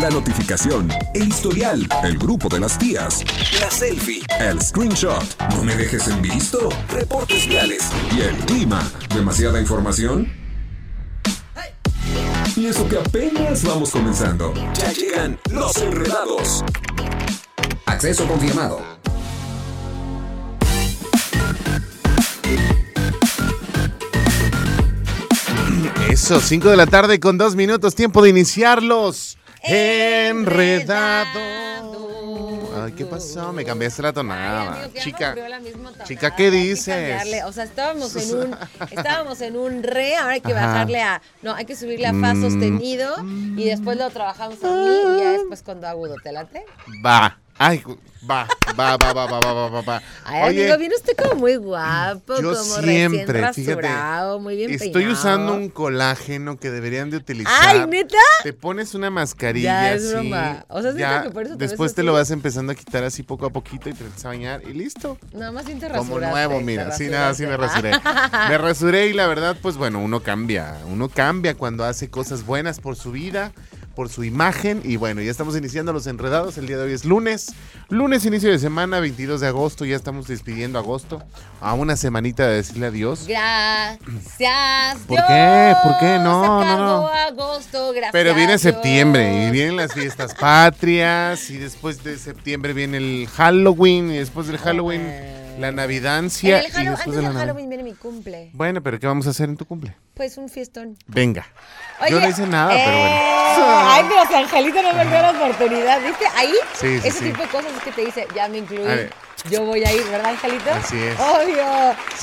la notificación, el historial, el grupo de las tías, la selfie, el screenshot, no me dejes en visto, reportes viales y el clima. ¿Demasiada información? Y eso que apenas vamos comenzando. Ya llegan los enredados. Acceso confirmado. Eso, 5 de la tarde con dos minutos, tiempo de iniciarlos. Enredado. Ay, ¿qué pasó? Me cambiaste la tonada. Ay, chica, la tonada. chica, ¿qué que dices? O sea, estábamos en un estábamos en un re, ahora hay que Ajá. bajarle a no, hay que subirle a fa Mm. sostenido y después lo trabajamos en mi y ya después cuando agudo, ¿te late? Va. Ay, va, va, va, va, va, va, va, va. Ay, Oye, amigo, viene usted como muy guapo, yo como siempre, recién fíjate, rasurado, muy bien estoy peinado. usando un colágeno que deberían de utilizar. Ay, ¿neta? Te pones una mascarilla Ya, es así, broma. O sea, ¿es neta ya, que por eso te ves después te así? lo vas empezando a quitar así poco a poquito y te vas a bañar y listo. Nada más bien te Como nuevo, mira, sí, nada, sí me rasuré. Me rasuré y la verdad, pues bueno, uno cambia. Uno cambia cuando hace cosas buenas por su vida, por su imagen. Y bueno, ya estamos iniciando los enredados. El día de hoy es lunes. Lunes, inicio de semana, 22 de agosto. Ya estamos despidiendo agosto. A una semanita de decirle adiós. Gracias. ¿Por qué? ¿Por qué? No, no, no. agosto, gracias. Pero viene septiembre y vienen las fiestas patrias. Y después de septiembre viene el Halloween. Y después del Halloween, la En Navidancia. el y después antes de la. Halloween viene mi cumple. Bueno, pero ¿qué vamos a hacer en tu cumple? Pues un fiestón. Venga. Oye, Yo no hice nada, pero eh, bueno. Ay, pero si Angelito no me dio la oportunidad. ¿Viste? Ahí, Sí, sí, ese sí. tipo de cosas es que te dice, ya me incluí. Yo voy a ir, ¿verdad, Angelito? Así es. Obvio.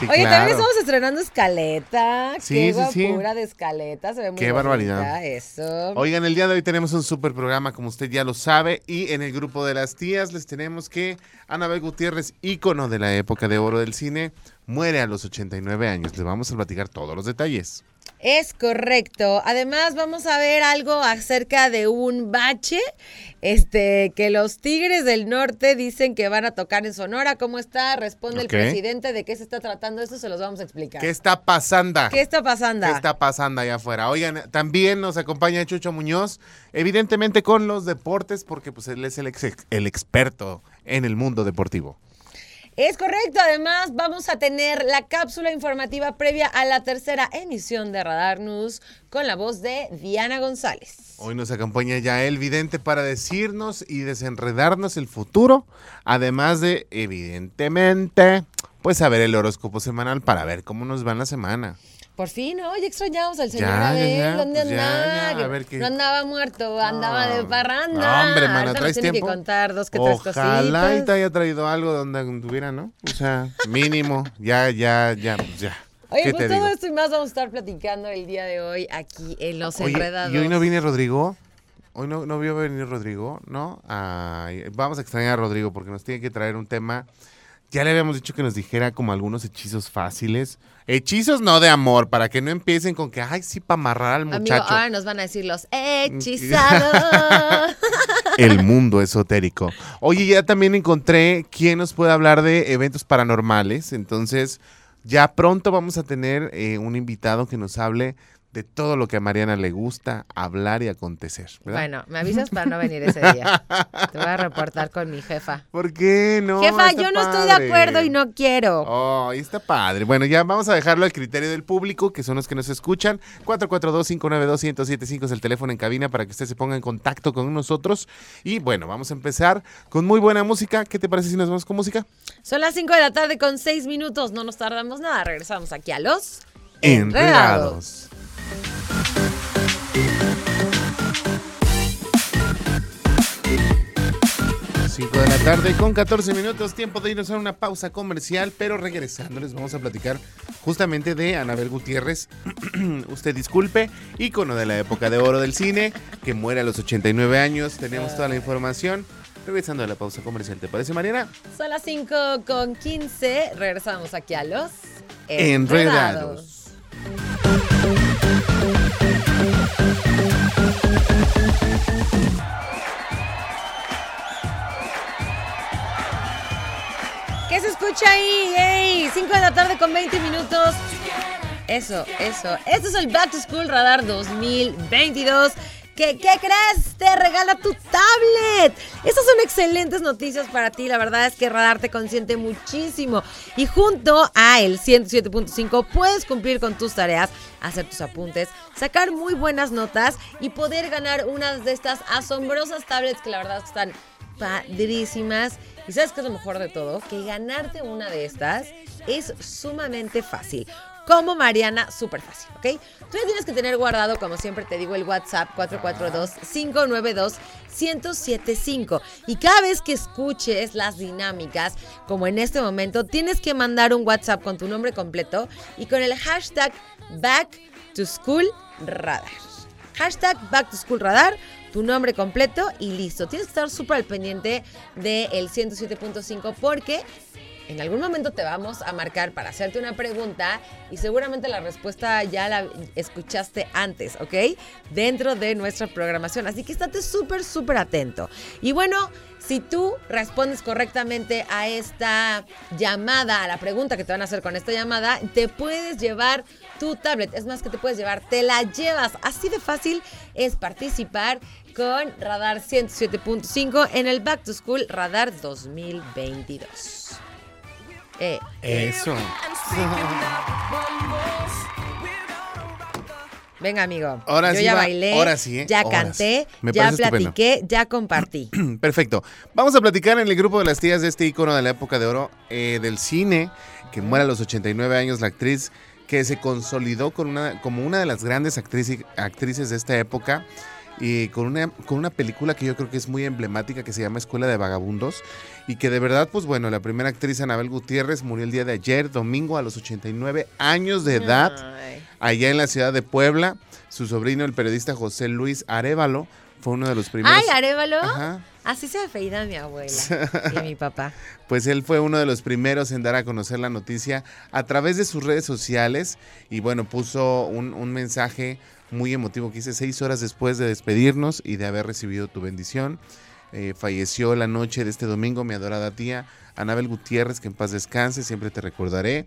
Oye, claro. también estamos estrenando escaleta. Sí, Qué guapura de escaleta. Se ve muy Qué bonita, barbaridad. Eso. Oigan, el día de hoy tenemos un super programa, como usted ya lo sabe, y en el grupo de las tías les tenemos que Anabel Gutiérrez, ícono de la época de oro del cine, muere a los 89 años. Les vamos a platicar todos los detalles. Es correcto. Además, vamos a ver algo acerca de un bache, este, que los Tigres del Norte dicen que van a tocar en Sonora. ¿Cómo está? Responde el presidente. ¿De qué se está tratando esto? Se los vamos a explicar. ¿Qué está pasando? ¿Qué está pasando? ¿Qué está pasando allá afuera? Oigan, también nos acompaña Chucho Muñoz, evidentemente con los deportes, porque pues él es el, ex- el experto en el mundo deportivo. Es correcto. Además, vamos a tener la cápsula informativa previa a la tercera emisión de Radar News con la voz de Diana González. Hoy nos acompaña ya el vidente para decirnos y desenredarnos el futuro, además de, evidentemente, pues saber el horóscopo semanal para ver cómo nos va en la semana. Por fin, oye, extrañamos al señor Ya, ya, Abel. ya, ¿Dónde pues ya, andaba? ya, a ver qué- No andaba muerto, andaba No, de parranda. no, hombre, nos ¿traes tiene tiempo? que contar dos que tres Ojalá y te haya traído algo donde tuviera, ¿no? O sea, mínimo, ya, ya, ya, pues ya. Oye, ¿Qué pues todo digo? esto y más vamos a estar platicando el día de hoy aquí en Los Oye, Enredados. ¿y hoy no viene Rodrigo? Hoy no, no vio venir Rodrigo, ¿no? Ay, vamos a extrañar a Rodrigo porque nos tiene que traer un tema. Ya le habíamos dicho que nos dijera como algunos hechizos fáciles. Hechizos no de amor, para que no empiecen con que, ay, sí, para amarrar al Amigo, muchacho. ahora nos van a decir los hechizados. El mundo esotérico. Oye, ya también encontré quién nos puede hablar de eventos paranormales. Entonces, ya pronto vamos a tener eh, un invitado que nos hable de todo lo que a Mariana le gusta hablar y acontecer. ¿verdad? bueno, me avisas para no venir ese día. Te voy a reportar con mi jefa. ¿Por qué no? jefa, yo no estoy de acuerdo y no quiero. Oh, está padre. Bueno, ya vamos a dejarlo al criterio del público, que son los que nos escuchan. 442-592-1075 es el teléfono en cabina para que usted se ponga en contacto con nosotros. Y bueno, vamos a empezar con muy buena música. ¿Qué te parece si nos vamos con música? Son las 5 de la tarde con 6 minutos. No nos tardamos nada. Regresamos aquí a los Enredados. 5 de la tarde con 14 minutos, tiempo de irnos a una pausa comercial, pero regresando les vamos a platicar justamente de Anabel Gutiérrez, usted disculpe, ícono de la época de oro del cine, que muere a los 89 años, tenemos toda la información. Regresando a la pausa comercial, ¿te parece Mariana? Son las 5 con 15. Regresamos aquí a los Enredados. ¿Qué se escucha ahí? ¡Ey! 5 de la tarde con 20 minutos. Eso, eso. Este es el Back to School Radar 2022. ¿Qué, ¿Qué crees? Te regala tu tablet. Estas son excelentes noticias para ti. La verdad es que Radar te consiente muchísimo. Y junto a el 107.5 puedes cumplir con tus tareas, hacer tus apuntes, sacar muy buenas notas y poder ganar unas de estas asombrosas tablets que la verdad están padrísimas. ¿Y sabes qué es lo mejor de todo? Que ganarte una de estas es sumamente fácil. Como Mariana, súper fácil, ¿ok? Tú ya tienes que tener guardado, como siempre te digo, el WhatsApp 442-592-1075. Y cada vez que escuches las dinámicas, como en este momento, tienes que mandar un WhatsApp con tu nombre completo y con el hashtag Back to School Radar. Hashtag Back to School Radar tu nombre completo y listo. Tienes que estar súper al pendiente del 107.5 porque en algún momento te vamos a marcar para hacerte una pregunta y seguramente la respuesta ya la escuchaste antes, ¿ok? Dentro de nuestra programación. Así que estate súper, súper atento. Y bueno, si tú respondes correctamente a esta llamada, a la pregunta que te van a hacer con esta llamada, te puedes llevar tu tablet. Es más que te puedes llevar, te la llevas. Así de fácil es participar con Radar 107.5 en el Back to School Radar 2022. Eh. Eso. Venga, amigo. Ahora Yo sí ya va- bailé, ahora sí, ¿eh? ya canté. Me ya estupendo. platiqué, ya compartí. Perfecto. Vamos a platicar en el grupo de las tías de este icono de la época de oro eh, del cine, que muere a los 89 años, la actriz que se consolidó con una, como una de las grandes actrices, actrices de esta época y con una, con una película que yo creo que es muy emblemática que se llama Escuela de Vagabundos y que de verdad, pues bueno, la primera actriz Anabel Gutiérrez murió el día de ayer, domingo, a los 89 años de edad Ay. allá en la ciudad de Puebla. Su sobrino, el periodista José Luis Arevalo, fue uno de los primeros. Ay, Arevalo. Ajá. Así se apellida mi abuela y mi papá. Pues él fue uno de los primeros en dar a conocer la noticia a través de sus redes sociales y bueno, puso un, un mensaje muy emotivo que dice seis horas después de despedirnos y de haber recibido tu bendición. Eh, falleció la noche de este domingo mi adorada tía Anabel Gutiérrez, que en paz descanse, siempre te recordaré.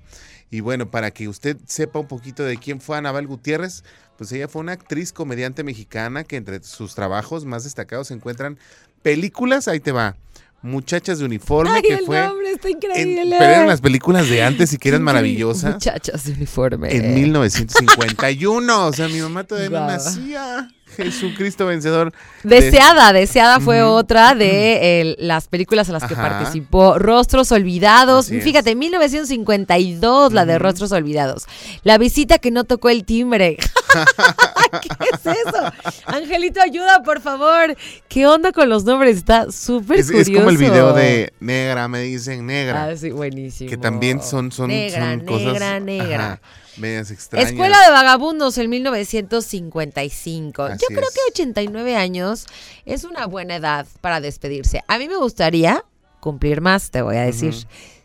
Y bueno, para que usted sepa un poquito de quién fue Anabel Gutiérrez, pues ella fue una actriz comediante mexicana que entre sus trabajos más destacados se encuentran películas, ahí te va, Muchachas de Uniforme, Ay, que el fue... nombre está en- increíble. pero eran las películas de antes y que eran maravillosas. Muchachas de uniforme. En 1951. O sea, mi mamá todavía no nacía. Jesucristo vencedor. de- Deseada, Deseada fue otra de las películas en las que participó. Rostros Olvidados. Así es. Fíjate, 1952, la de. Rostros Olvidados. La visita que no tocó el timbre. ¿Qué es eso? Angelito, ayuda, por favor. ¿Qué onda con los nombres? Está súper Es, curioso. es como el video de Negra, me dicen Negra. Ah, sí, buenísimo. que también son, son, Negra, son cosas. negra, negra. Medias extrañas. Escuela de Vagabundos en 1955. Así Yo creo es. que 89 años es una buena edad para despedirse. A mí me gustaría cumplir más, te voy a decir.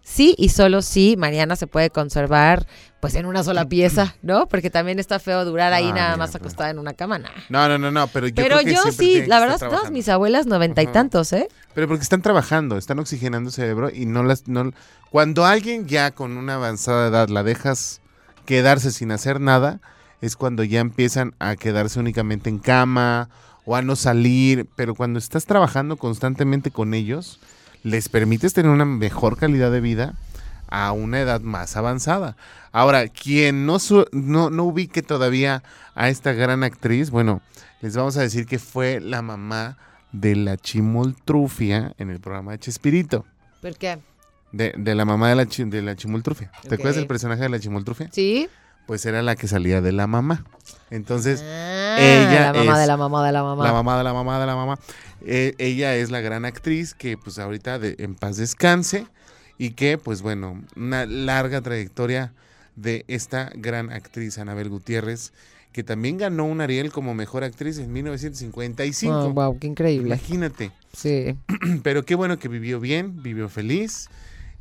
Sí y solo sí, Mariana se puede conservar pues en una sola pieza, ¿no? Porque también está feo durar ahí Ah, nada mira, más pues. acostada en una cama. nah. No, no, no, no, pero yo Pero creo que yo sí, la verdad, todas mis abuelas noventa y tantos, ¿eh? Pero porque están trabajando, están oxigenando el cerebro y no las... No, cuando alguien ya con una avanzada edad la dejas quedarse sin hacer nada, es cuando ya empiezan a quedarse únicamente en cama o a no salir, pero cuando estás trabajando constantemente con ellos, les permites tener una mejor calidad de vida a una edad más avanzada. Ahora, quien no, no, no ubique todavía a esta gran actriz, bueno, les vamos a decir que fue la mamá de la chimoltrufia en el programa de Chespirito. ¿Por qué? De, de la mamá de la, chi- de la chimoltrufia. ¿Te acuerdas del personaje de la chimoltrufia? ¿Sí? Pues era la que salía de la mamá. Entonces, Ah, ella la mamá es de la mamá de la mamá. la mamá de la mamá de la mamá. Eh, ella es la gran actriz que pues ahorita de- en paz descanse y que pues bueno, una larga trayectoria de esta gran actriz Anabel Gutiérrez que también ganó un Ariel como mejor actriz en 1955. Oh, wow, qué increíble. Imagínate. Sí. Pero qué bueno que vivió bien, vivió feliz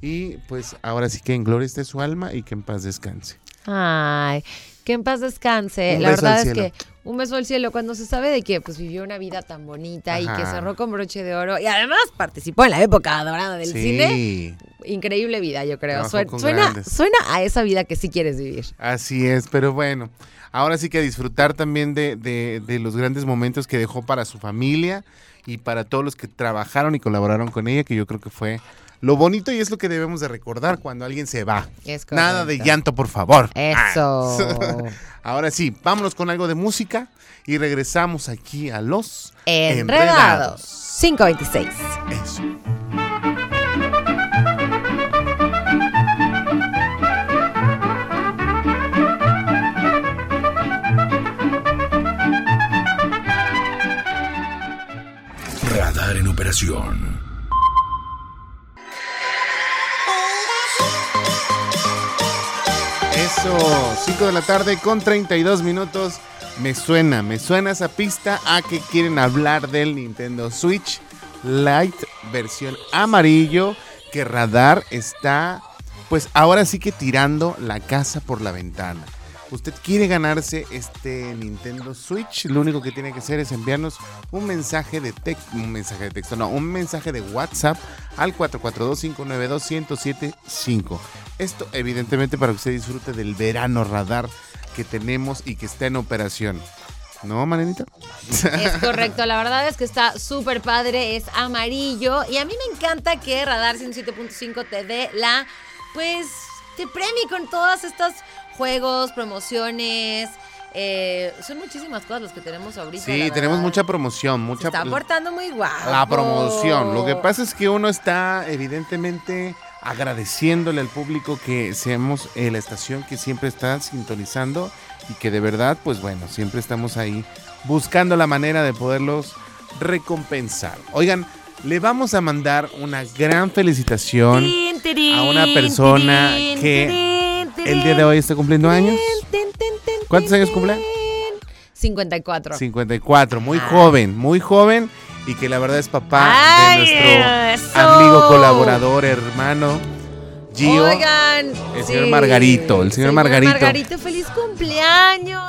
y pues ahora sí que en gloria esté su alma y que en paz descanse. Ay, Que en paz descanse. Un la verdad es cielo. que un beso al cielo cuando se sabe de que pues vivió una vida tan bonita y que cerró con broche de oro y además participó en la época dorada del sí. cine. Increíble vida, yo creo. Suena, suena a esa vida que sí quieres vivir. Así es, pero bueno, ahora sí que disfrutar también de, de- de los grandes momentos que dejó para su familia y para todos los que trabajaron y colaboraron con ella, que yo creo que fue lo bonito y es lo que debemos de recordar cuando alguien se va. Es Nada de llanto, por favor. Eso. Ah. Ahora sí, vámonos con algo de música y regresamos aquí a los Enredados. 526. Eso. Radar en operación. Eso, 5 de la tarde con 32 minutos. Me suena, me suena esa pista a que quieren hablar del Nintendo Switch Lite versión amarillo que Radar está pues ahora sí que tirando la casa por la ventana. Usted quiere ganarse este Nintendo Switch, lo único que tiene que hacer es enviarnos un mensaje de texto, un mensaje de texto, no, un mensaje de WhatsApp al 442-592-1075. Esto evidentemente para que usted disfrute del verano radar que tenemos y que está en operación. ¿No, Marenita? Es correcto, la verdad es que está súper padre, es amarillo y a mí me encanta que Radar 107.5 te dé la, pues, te premie con todas estas juegos, promociones, eh, son muchísimas cosas las que tenemos ahorita. Sí, tenemos mucha promoción, Se mucha está portando muy guapo. la promoción. Lo que pasa es que uno está evidentemente agradeciéndole al público que seamos eh, la estación que siempre está sintonizando y que de verdad, pues bueno, siempre estamos ahí buscando la manera de poderlos recompensar. Oigan, le vamos a mandar una gran felicitación a una persona que el día de hoy está cumpliendo años. ¿Cuántos años cumple? tin. 54. 54, muy Ah. joven, muy joven y que la verdad es papá de eso. nuestro amigo, colaborador, hermano, Gio. Oigan, el señor Margarito, el señor Margarito. Margarito, feliz cumpleaños.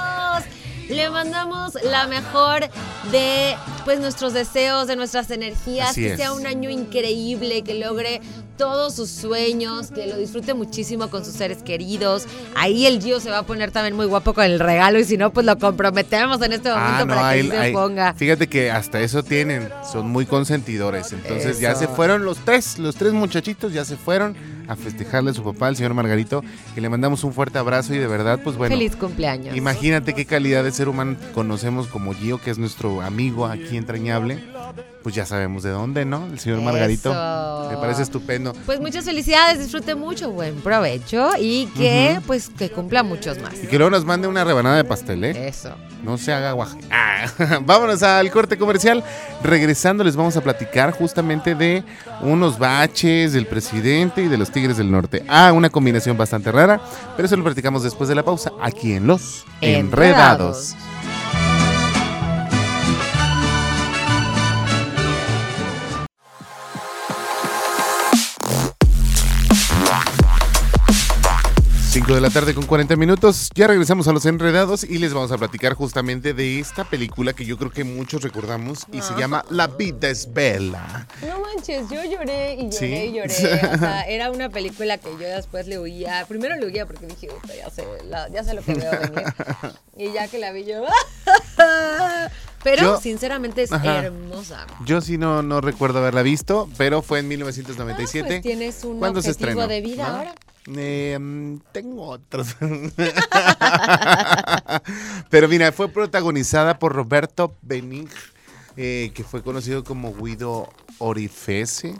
Le mandamos la mejor de pues nuestros deseos, de nuestras energías, Así que es. sea un año increíble, que logre todos sus sueños, que lo disfrute muchísimo con sus seres queridos. Ahí el Gio se va a poner también muy guapo con el regalo y si no, pues lo comprometemos en este momento Ah, no, para que sí se ponga. Fíjate que hasta eso tienen, son muy consentidores. Entonces ya se fueron los tres, los tres muchachitos ya se fueron a festejarle a su papá, el señor Margarito, que le mandamos un fuerte abrazo y de verdad, pues bueno. Feliz cumpleaños. Imagínate qué calidad de ser humano conocemos como Gio, que es nuestro amigo aquí entrañable. Pues ya sabemos de dónde, ¿no? El señor Margarito. Me parece estupendo. Pues muchas felicidades, disfrute mucho, buen provecho y que pues que cumpla muchos más. Y que luego nos mande una rebanada de pastel, ¿eh? Eso. No se haga guaje. Ah, vámonos al corte comercial. Regresando les vamos a platicar justamente de unos baches del presidente y de los Tigres del Norte. Ah, una combinación bastante rara, pero eso lo platicamos después de la pausa aquí en Los Enredados. Enredados. 5 de la tarde con 40 minutos. Ya regresamos a Los Enredados y les vamos a platicar justamente de esta película que yo creo que muchos recordamos y se llama La vida es bella. No manches, yo lloré y lloré ¿Sí? y lloré. O sea, era una película que yo después le huía. Primero le huía porque dije, "Puta, ya sé, la- ya sé lo que veo venir. Y ya que la vi yo. Pero Yo- sinceramente es Ajá. hermosa. Yo sí no, no recuerdo haberla visto, pero fue en Ah, 1997. pues tienes un ¿Cuándo se objetivo estrenó? de vida ¿No? ahora. Eh, mm, tengo otros. Pero mira, fue protagonizada por Roberto Benig, eh, que fue conocido como Guido Orifese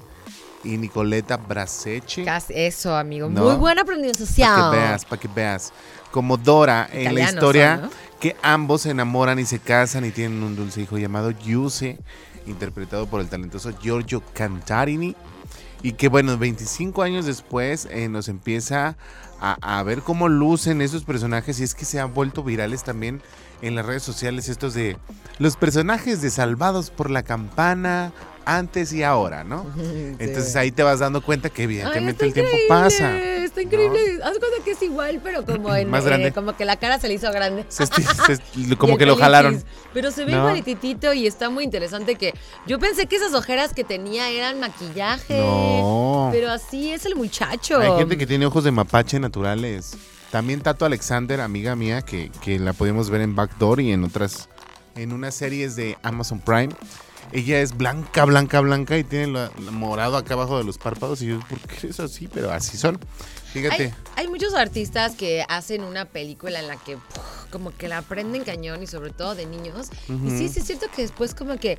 y Nicoleta Braseche. Casi- Eso, amigo. No. Muy buena Para pronunciación. que veas, para que veas. Como Dora en la historia son, ¿no? que ambos se enamoran y se casan y tienen un dulce hijo llamado Giuse, interpretado por el talentoso Giorgio Cantarini. Y que bueno, 25 años después eh, nos empieza a, a ver cómo lucen esos personajes y es que se han vuelto virales también en las redes sociales estos de los personajes de Salvados por la Campana antes y ahora, ¿no? Entonces ahí te vas dando cuenta que evidentemente el tiempo increíble, pasa. Está increíble. Haz cuenta que es igual, pero como en. Más grande. eh, como que la cara se le hizo grande. Se se- como que lo jalaron. Pero se ve No. igualititito y está muy interesante que yo pensé que esas ojeras que tenía eran maquillaje. No. Pero así es el muchacho. Hay gente que tiene ojos de mapache naturales. También Tato Alexander, amiga mía, que, que la podemos ver en Backdoor y en otras, en unas series de Amazon Prime. Ella es blanca, blanca, blanca y tiene lo morado acá abajo de los párpados. Y yo, ¿por qué es así? Pero así son. Fíjate. Hay, hay muchos artistas que hacen una película en la que puf, como que la aprenden cañón y sobre todo de niños. Y sí, sí es cierto que después como que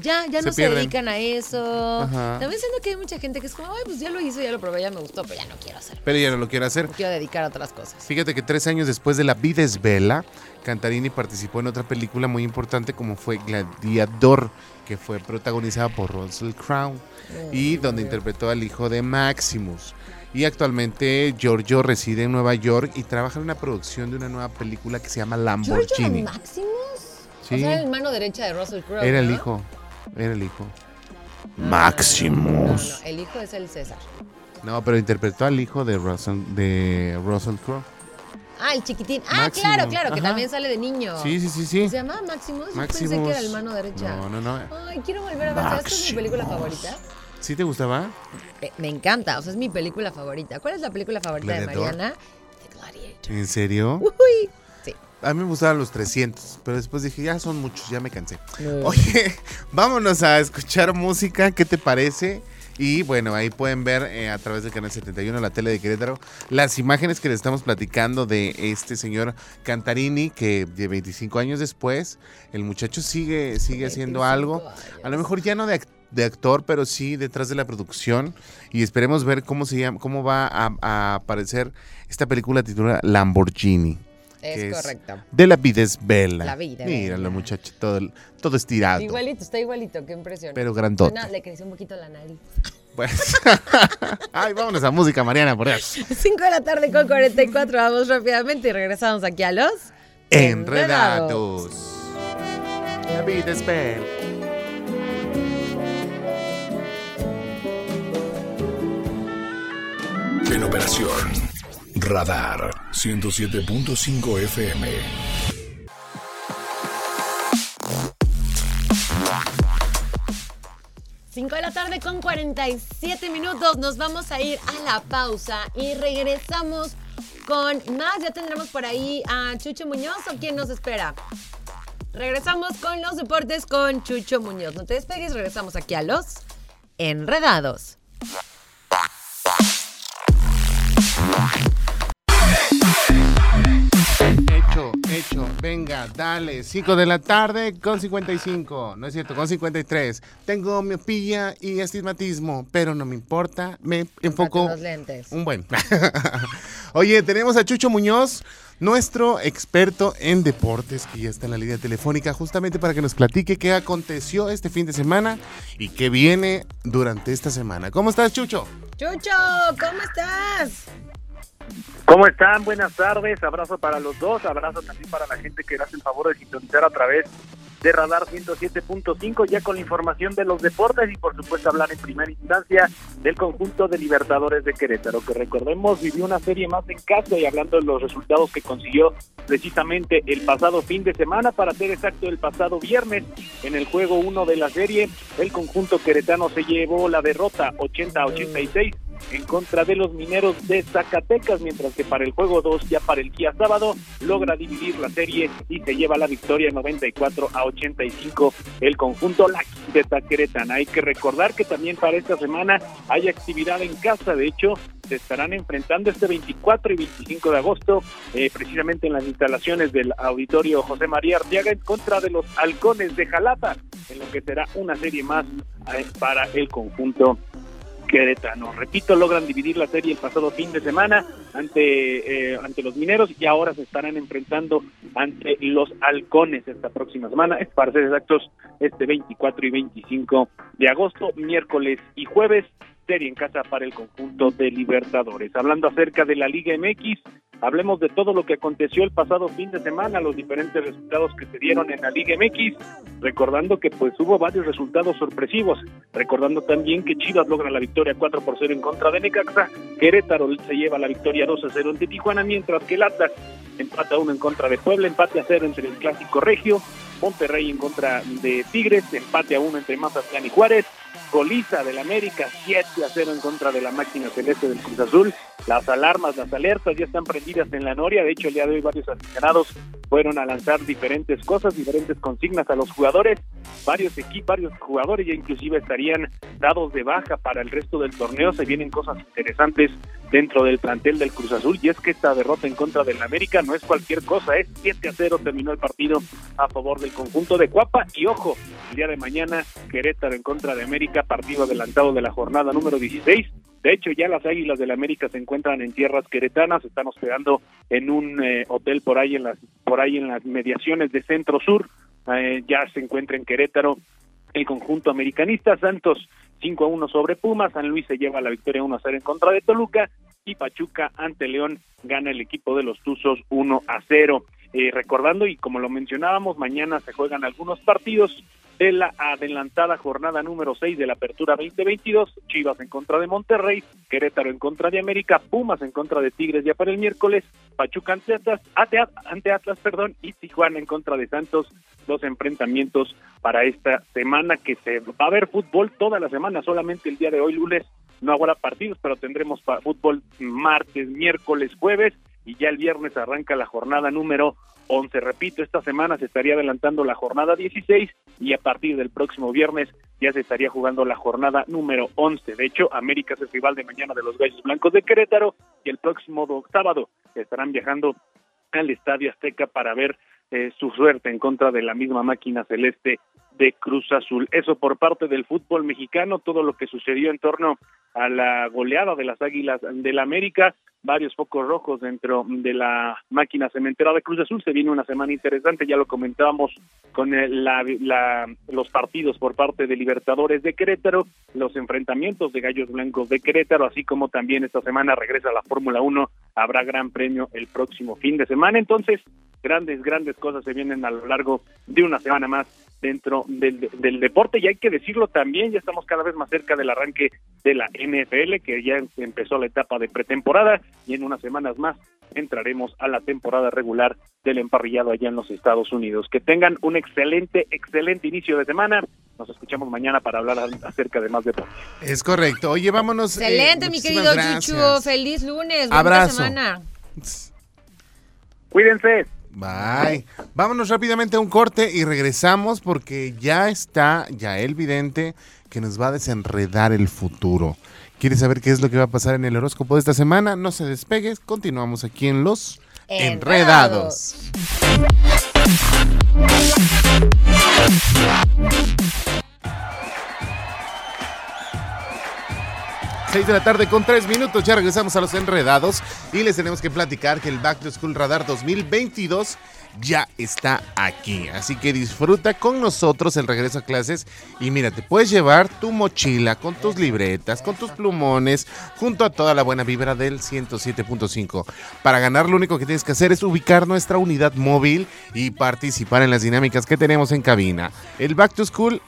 ya, ya Se no se dedican a eso. Ajá. También siento que hay mucha gente que es como, ay, pues ya lo hice, ya lo probé, ya me gustó, pero ya no quiero hacerlo. Pero ella no lo quiere hacer. Me quiero dedicar a otras cosas. Fíjate que tres años después de La vida es bella, Cantarini participó en otra película muy importante como fue Gladiador, que fue protagonizada por Russell Crowe y donde interpretó al hijo de Maximus. Y actualmente Giorgio reside en Nueva York y trabaja en una producción de una nueva película que se llama ¿George Lamborghini. Maximus? Sí. O sea, el mano derecha de Russell Crowe. Era el ¿no? hijo, era el hijo. Maximus. No, no, el hijo es el César. No, pero interpretó al hijo de Russell, de Russell Crowe. Ah, el chiquitín. Ah, claro, claro, que ajá. también sale de niño. Sí, sí, sí, sí. ¿Se llama Maximus? Yo pensé Maximus. que era el mano derecha. No, no, no. Ay, quiero volver a ver. ¿Sabes cuál es mi película Maximus. favorita? ¿Sí te gustaba? Me encanta, o sea, es mi película favorita. ¿Cuál es la película favorita de. Mariana? The Gladiator. ¿En serio? Uy. Sí. A mí me gustaban los 300, pero después dije, ya son muchos, ya me cansé. Oye, vámonos a escuchar música, ¿qué te parece? Y bueno, ahí pueden ver eh, a través del canal 71, la tele de Querétaro, las imágenes que les estamos platicando de este señor Cantarini, que de 25 años después, el muchacho sigue, sigue haciendo 25 algo. años. A lo mejor ya no de, ac- de actor, pero sí detrás de la producción. Y esperemos ver cómo se llama, cómo va a, a aparecer esta película titulada Lamborghini. Es correcto. De la vida es bella. La vida Míralo, muchacho, todo, todo estirado. Igualito, está igualito, qué impresión. Pero grandote. Le creció un poquito la nariz. Pues- Ay, vámonos a música, Mariana, por eso. 5 de la tarde con 44, vamos rápidamente y regresamos aquí a los Enredados. La vida es bella. En operación. Radar 107.5 FM. Cinco de la tarde con 47 minutos. Nos vamos a ir a la pausa y regresamos con más. Ya tendremos por ahí a Chucho Muñoz o quién nos espera. Regresamos con los deportes con Chucho Muñoz. No te despegues, regresamos aquí a los Enredados. Venga, dale. 5 de la tarde con 55. No es cierto, con 53. Tengo miopía y astigmatismo, pero no me importa. Me enfoco. Unos lentes. Un buen. Oye, tenemos a Chucho Muñoz, nuestro experto en deportes, que ya está en la línea telefónica, justamente para que nos platique qué aconteció este fin de semana y qué viene durante esta semana. ¿Cómo estás, Chucho? Chucho, ¿cómo estás? ¿Cómo están? Buenas tardes, abrazo para los dos, abrazo también para la gente que hace el favor de sintonizar a través de Radar 107.5, ya con la información de los deportes y por supuesto hablar en primera instancia del conjunto de Libertadores de Querétaro, que recordemos vivió una serie más en casa y hablando de los resultados que consiguió precisamente el pasado fin de semana, para ser exacto el pasado viernes, en el juego 1 de la serie, el conjunto queretano se llevó la derrota 80 a 86 en contra de los mineros de Zacatecas, mientras que para el juego 2, ya para el día sábado, logra dividir la serie y se lleva la victoria 94 a 85 el conjunto La Quinteta Queretana. Hay que recordar que también para esta semana hay actividad en casa, de hecho, se estarán enfrentando este 24 y 25 de agosto, eh, precisamente en las instalaciones del auditorio José María Arteaga en contra de los halcones de Jalapa, en lo que será una serie más eh, para el conjunto queretano. Repito, logran dividir la serie el pasado fin de semana ante, eh, ante los mineros y ahora se estarán enfrentando ante los halcones esta próxima semana, es para ser exactos, este 24 y 25 de agosto, miércoles y jueves, serie en casa para el conjunto de Libertadores. Hablando acerca de la Liga MX, hablemos de todo lo que aconteció el pasado fin de semana, los diferentes resultados que se dieron en la Liga MX, recordando que pues hubo varios resultados sorpresivos, recordando también que Chivas logra la victoria 4 por 0 en contra de Necaxa, Querétaro se lleva la victoria 2 a 0 ante Tijuana, mientras que Atlas empata 1 en contra de Puebla, empate a 0 entre el Clásico Regio, Monterrey en contra de Tigres, empate a 1 entre Mazatlán y Juárez, Goliza del América, 7 a 0 en contra de la máquina celeste del Cruz Azul. Las alarmas, las alertas ya están prendidas en la Noria. De hecho, el día de hoy varios aficionados fueron a lanzar diferentes cosas, diferentes consignas a los jugadores. Varios equipos, varios jugadores ya inclusive estarían dados de baja para el resto del torneo. Se vienen cosas interesantes dentro del plantel del Cruz Azul y es que esta derrota en contra del América no es cualquier cosa, es 7 a 0 terminó el partido a favor del conjunto de Cuapa y ojo, el día de mañana Querétaro en contra de América, partido adelantado de la jornada número 16. De hecho, ya las Águilas del América se encuentran en tierras queretanas, están hospedando en un eh, hotel por ahí en las por ahí en las mediaciones de Centro Sur. Eh, ya se encuentra en Querétaro el conjunto americanista. Santos 5 a 1 sobre Pumas. San Luis se lleva la victoria 1 a 0 en contra de Toluca. Y Pachuca ante León gana el equipo de los Tuzos 1 a 0. Eh, recordando, y como lo mencionábamos, mañana se juegan algunos partidos de la adelantada jornada número 6 de la Apertura 2022, Chivas en contra de Monterrey, Querétaro en contra de América, Pumas en contra de Tigres ya para el miércoles, Pachuca ante Atlas, ante Atlas perdón, y Tijuana en contra de Santos, dos enfrentamientos para esta semana que se va a ver fútbol toda la semana, solamente el día de hoy lunes no habrá partidos, pero tendremos fútbol martes, miércoles, jueves y ya el viernes arranca la jornada número 11. Repito, esta semana se estaría adelantando la jornada 16 y a partir del próximo viernes ya se estaría jugando la jornada número 11. De hecho, América es el rival de mañana de los Gallos Blancos de Querétaro y el próximo sábado estarán viajando al Estadio Azteca para ver eh, su suerte en contra de la misma máquina celeste de Cruz Azul. Eso por parte del fútbol mexicano, todo lo que sucedió en torno a la goleada de las Águilas del América, varios focos rojos dentro de la máquina cementera de Cruz Azul. Se viene una semana interesante, ya lo comentábamos con los partidos por parte de Libertadores de Querétaro, los enfrentamientos de Gallos Blancos de Querétaro, así como también esta semana regresa la Fórmula 1, habrá gran premio el próximo fin de semana. Entonces, grandes, grandes cosas se vienen a lo largo de una semana más dentro del, del, deporte y hay que decirlo también, ya estamos cada vez más cerca del arranque de la NFL, que ya empezó la etapa de pretemporada y en unas semanas más entraremos a la temporada regular del emparrillado allá en los Estados Unidos. Que tengan un excelente, excelente inicio de semana. Nos escuchamos mañana para hablar acerca de más deporte. Es correcto. Oye, vámonos. Eh, excelente, mi querido Chicho. Feliz lunes. Abrazo. semana. Cuídense. Bye. Vámonos rápidamente a un corte y regresamos porque ya está ya el vidente que nos va a desenredar el futuro. ¿Quieres saber qué es lo que va a pasar en el horóscopo de esta semana? No se despegues, continuamos aquí en Los Enredados. De la tarde con tres minutos. Ya regresamos a los enredados y les tenemos que platicar que el Back to School Radar 2022 ya está aquí. Así que disfruta con nosotros el regreso a clases. Y mira, te puedes llevar tu mochila con tus libretas, con tus plumones, junto a toda la buena vibra del 107.5. Para ganar, lo único que tienes que hacer es ubicar nuestra unidad móvil y participar en las dinámicas que tenemos en cabina. El Back to School,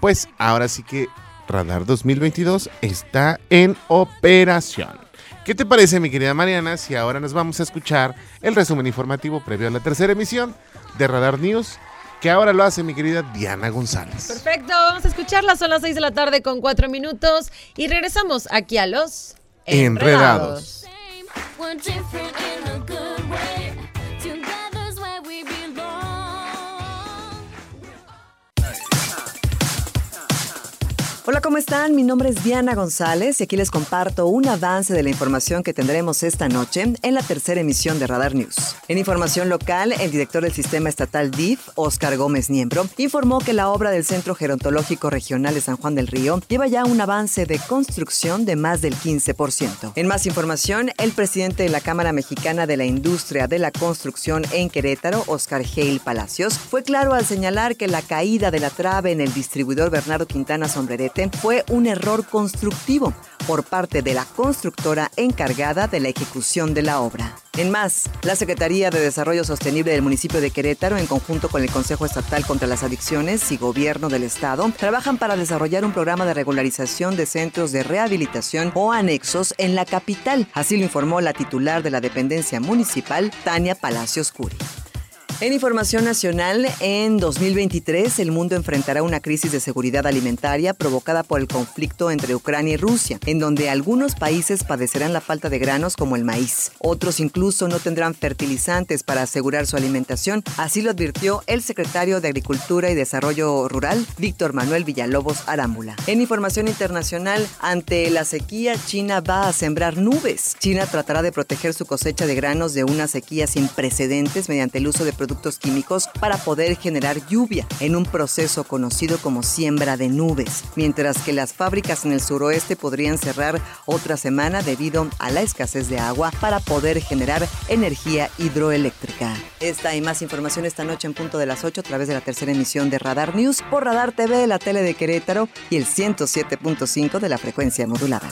pues ahora sí que Radar 2022 está en operación. ¿Qué te parece, mi querida Mariana, si ahora nos vamos a escuchar el resumen informativo previo a la tercera emisión de Radar News? Que ahora lo hace mi querida Diana González. Perfecto, vamos a escucharla. Son las 6 de la tarde con 4 minutos y regresamos aquí a los Enredados. Hola, ¿cómo están? Mi nombre es Diana González y aquí les comparto un avance de la información que tendremos esta noche en la tercera emisión de Radar News. En información local, el director del sistema estatal DIF, Oscar Gómez Niembro, informó que la obra del Centro Gerontológico Regional de San Juan del Río lleva ya un avance de construcción de más del 15%. En más información, el presidente de la Cámara Mexicana de la Industria de la Construcción en Querétaro, Oscar Heil Palacios, fue claro al señalar que la caída de la trave en el distribuidor Bernardo Quintana Sombrerete fue un error constructivo por parte de la constructora encargada de la ejecución de la obra. En más, la Secretaría de Desarrollo Sostenible del municipio de Querétaro, en conjunto con el Consejo Estatal contra las Adicciones y Gobierno del Estado, trabajan para desarrollar un programa de regularización de centros de rehabilitación o anexos en la capital. Así lo informó la titular de la dependencia municipal, Tania Palacios Curi. En información nacional, en 2023 el mundo enfrentará una crisis de seguridad alimentaria provocada por el conflicto entre Ucrania y Rusia, en donde algunos países padecerán la falta de granos como el maíz. Otros incluso no tendrán fertilizantes para asegurar su alimentación, así lo advirtió el secretario de Agricultura y Desarrollo Rural, Víctor Manuel Villalobos Arámbula. En información internacional, ante la sequía, China va a sembrar nubes. China tratará de proteger su cosecha de granos de una sequía sin precedentes mediante el uso de productos químicos para poder generar lluvia en un proceso conocido como siembra de nubes, mientras que las fábricas en el suroeste podrían cerrar otra semana debido a la escasez de agua para poder generar energía hidroeléctrica. Esta y más información esta noche en punto de las 8 a través de la tercera emisión de Radar News por Radar TV, la tele de Querétaro y el 107.5 de la frecuencia modulada.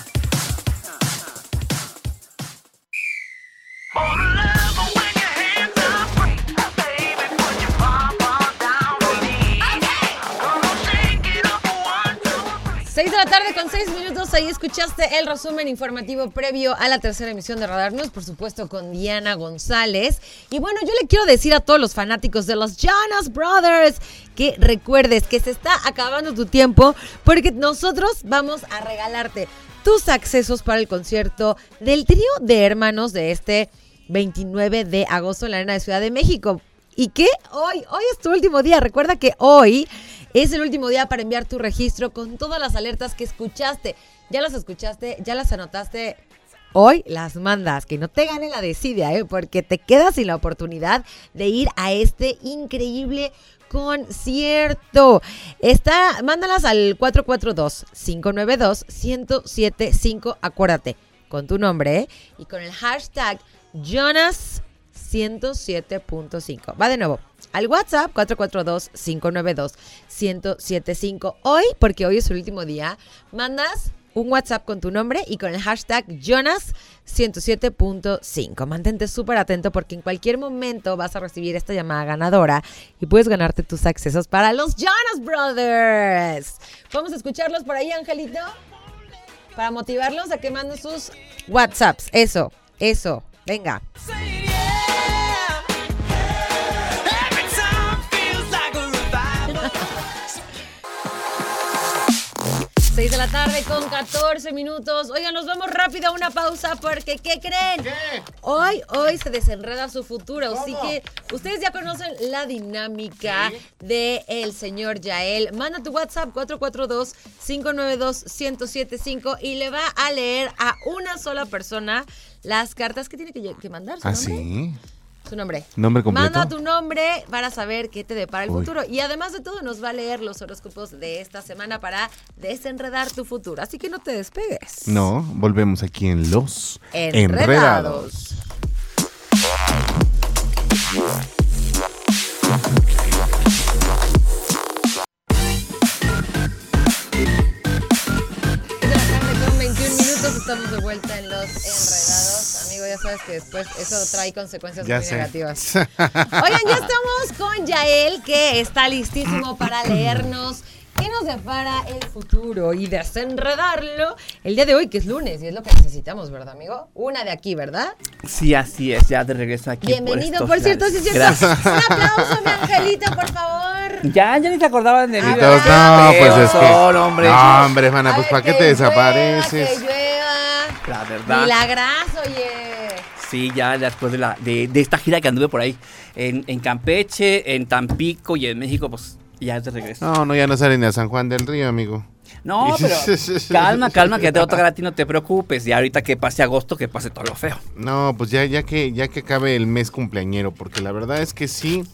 Con 6 minutos, ahí escuchaste el resumen informativo previo a la tercera emisión de Radar News, por supuesto con Diana González. Y bueno, yo le quiero decir a todos los fanáticos de los Jonas Brothers que recuerdes que se está acabando tu tiempo porque nosotros vamos a regalarte tus accesos para el concierto del trío de hermanos de este 29 de agosto en la Arena de Ciudad de México. ¿Y qué? Hoy, hoy es tu último día. Recuerda que hoy es el último día para enviar tu registro con todas las alertas que escuchaste. Ya las escuchaste, ya las anotaste. Hoy las mandas, que no te gane la desidia, ¿eh? porque te quedas sin la oportunidad de ir a este increíble concierto. Está, mándalas al 442-592-1075, acuérdate, con tu nombre ¿eh? y con el hashtag Jonas 107.5. Va de nuevo al WhatsApp 442-592-1075. Hoy, porque hoy es el último día, mandas un WhatsApp con tu nombre y con el hashtag Jonas 107.5. Mantente súper atento porque en cualquier momento vas a recibir esta llamada ganadora y puedes ganarte tus accesos para los Jonas Brothers. Vamos a escucharlos por ahí, Angelito, para motivarlos a que manden sus WhatsApps. Eso, eso. Venga. 6 de la tarde con 14 minutos. Oigan, nos vamos rápido a una pausa porque ¿qué creen? Hoy, hoy se desenreda su futuro. Así que ustedes ya conocen la dinámica de el señor Yael. Manda tu WhatsApp 442-592-1075 y le va a leer a una sola persona las cartas que tiene que, que mandar. ¿Ah, sí? Su nombre. Nombre completo. Manda tu nombre para saber qué te depara el futuro. Y además de todo, nos va a leer los horóscopos de esta semana para desenredar tu futuro. Así que no te despegues. No, volvemos aquí en Los Enredados. Es de la tarde con 21 minutos. Estamos de vuelta en Los Enredados. Amigo, ya sabes que después eso trae consecuencias Ya muy sé. negativas. Oigan, ya estamos con Yael, que está listísimo para leernos qué nos depara el futuro y desenredarlo el día de hoy, que es lunes, y es lo que necesitamos, ¿verdad, amigo? Una de aquí, ¿verdad? Sí, así es, ya de regreso aquí. Bienvenido, por cierto, sí Gracias. cierto. Un aplauso, mi angelito, por favor. Ya, ya ni te acordaban de mí. No, pues es que. Son, hombre. No, hombre, hermana, A pues ¿para qué te llueva, desapareces? Que llueva. La verdad. Milagrazo, oye. Sí, ya después de, la, de, de esta gira que anduve por ahí, en, en Campeche, en Tampico y en México, pues ya de regreso. No, no, ya no salen ni a San Juan del Río, amigo. No, pero calma, calma, que ya te va a tocar a ti, no te preocupes. Ya ahorita que pase agosto, que pase todo lo feo. No, pues ya, ya que, ya que acabe el mes cumpleañero, porque la verdad es que sí,